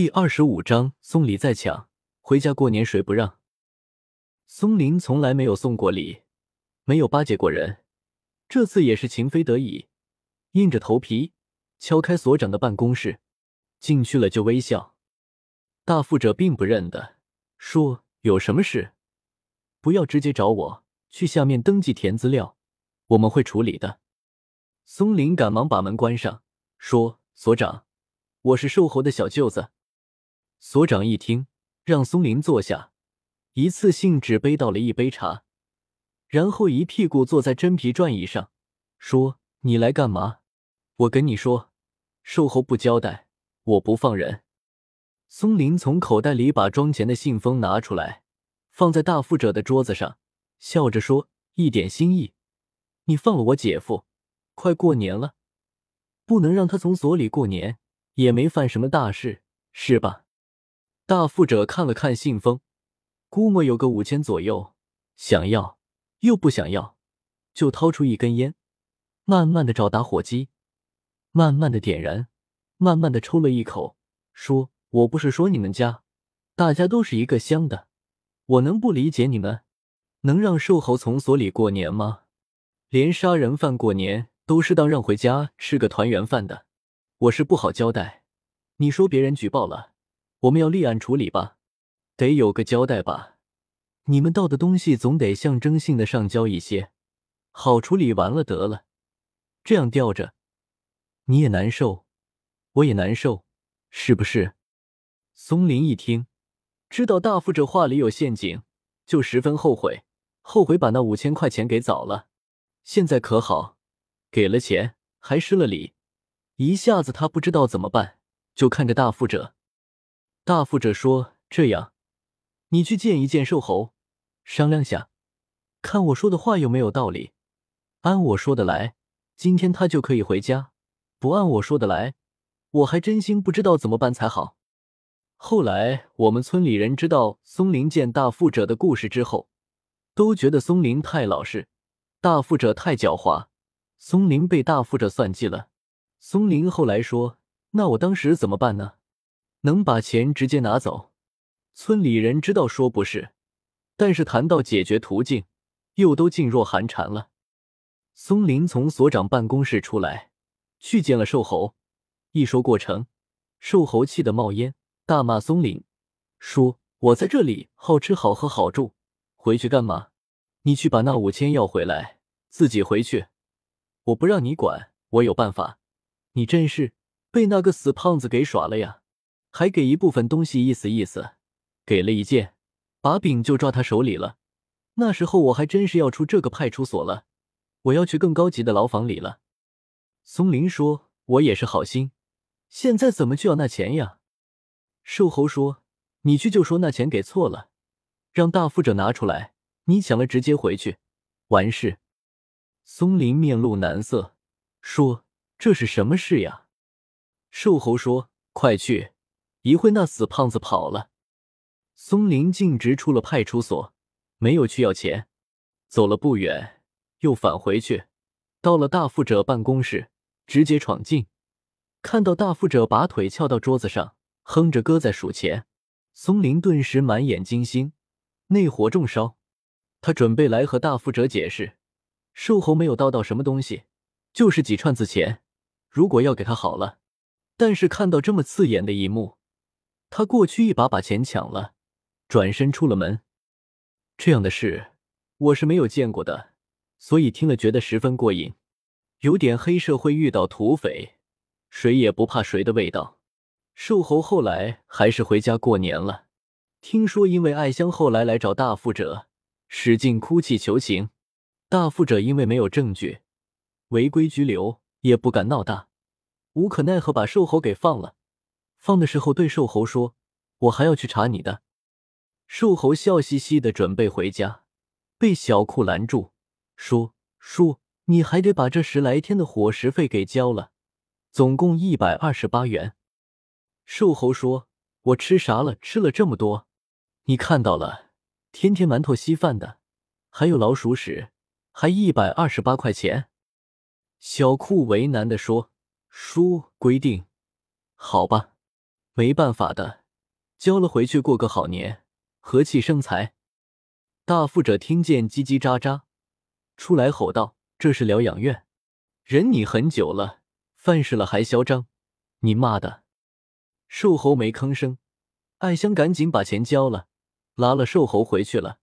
第二十五章，送礼再抢，回家过年谁不让？松林从来没有送过礼，没有巴结过人，这次也是情非得已，硬着头皮敲开所长的办公室，进去了就微笑。大富者并不认得，说有什么事，不要直接找我，去下面登记填资料，我们会处理的。松林赶忙把门关上，说：“所长，我是瘦猴的小舅子。”所长一听，让松林坐下，一次性只背倒了一杯茶，然后一屁股坐在真皮转椅上，说：“你来干嘛？我跟你说，售后不交代，我不放人。”松林从口袋里把装钱的信封拿出来，放在大富者的桌子上，笑着说：“一点心意，你放了我姐夫。快过年了，不能让他从所里过年，也没犯什么大事，是吧？”大富者看了看信封，估摸有个五千左右，想要又不想要，就掏出一根烟，慢慢的找打火机，慢慢的点燃，慢慢的抽了一口，说：“我不是说你们家，大家都是一个乡的，我能不理解你们？能让瘦猴从所里过年吗？连杀人犯过年都是当让回家吃个团圆饭的，我是不好交代。你说别人举报了？”我们要立案处理吧，得有个交代吧。你们盗的东西总得象征性的上交一些，好处理完了得了。这样吊着，你也难受，我也难受，是不是？松林一听，知道大富这话里有陷阱，就十分后悔，后悔把那五千块钱给早了。现在可好，给了钱还失了礼，一下子他不知道怎么办，就看着大富者。大富者说：“这样，你去见一见瘦猴，商量下，看我说的话有没有道理。按我说的来，今天他就可以回家；不按我说的来，我还真心不知道怎么办才好。”后来，我们村里人知道松林见大富者的故事之后，都觉得松林太老实，大富者太狡猾，松林被大富者算计了。松林后来说：“那我当时怎么办呢？”能把钱直接拿走，村里人知道说不是，但是谈到解决途径，又都噤若寒蝉了。松林从所长办公室出来，去见了瘦猴。一说过程，瘦猴气得冒烟，大骂松林，说：“我在这里好吃好喝好住，回去干嘛？你去把那五千要回来，自己回去，我不让你管，我有办法。你真是被那个死胖子给耍了呀！”还给一部分东西意思意思，给了一件，把柄就抓他手里了。那时候我还真是要出这个派出所了，我要去更高级的牢房里了。松林说：“我也是好心，现在怎么就要那钱呀？”瘦猴说：“你去就说那钱给错了，让大富者拿出来，你抢了直接回去，完事。”松林面露难色，说：“这是什么事呀？”瘦猴说：“快去。”一会那死胖子跑了，松林径直出了派出所，没有去要钱，走了不远又返回去，到了大富者办公室，直接闯进，看到大富者把腿翘到桌子上，哼着歌在数钱，松林顿时满眼金星，内火中烧，他准备来和大富者解释，瘦猴没有盗到什么东西，就是几串子钱，如果要给他好了，但是看到这么刺眼的一幕。他过去一把把钱抢了，转身出了门。这样的事我是没有见过的，所以听了觉得十分过瘾，有点黑社会遇到土匪，谁也不怕谁的味道。瘦猴后来还是回家过年了。听说因为爱香后来来找大富者，使劲哭泣求情，大富者因为没有证据，违规拘留，也不敢闹大，无可奈何把瘦猴给放了。放的时候，对瘦猴说：“我还要去查你的。”瘦猴笑嘻嘻的准备回家，被小库拦住，说：“叔，你还得把这十来天的伙食费给交了，总共一百二十八元。”瘦猴说：“我吃啥了？吃了这么多？你看到了，天天馒头稀饭的，还有老鼠屎，还一百二十八块钱。”小库为难的说：“叔，规定，好吧。”没办法的，交了回去过个好年，和气生财。大富者听见叽叽喳喳，出来吼道：“这是疗养院，忍你很久了，犯事了还嚣张，你妈的！”瘦猴没吭声，艾香赶紧把钱交了，拉了瘦猴回去了。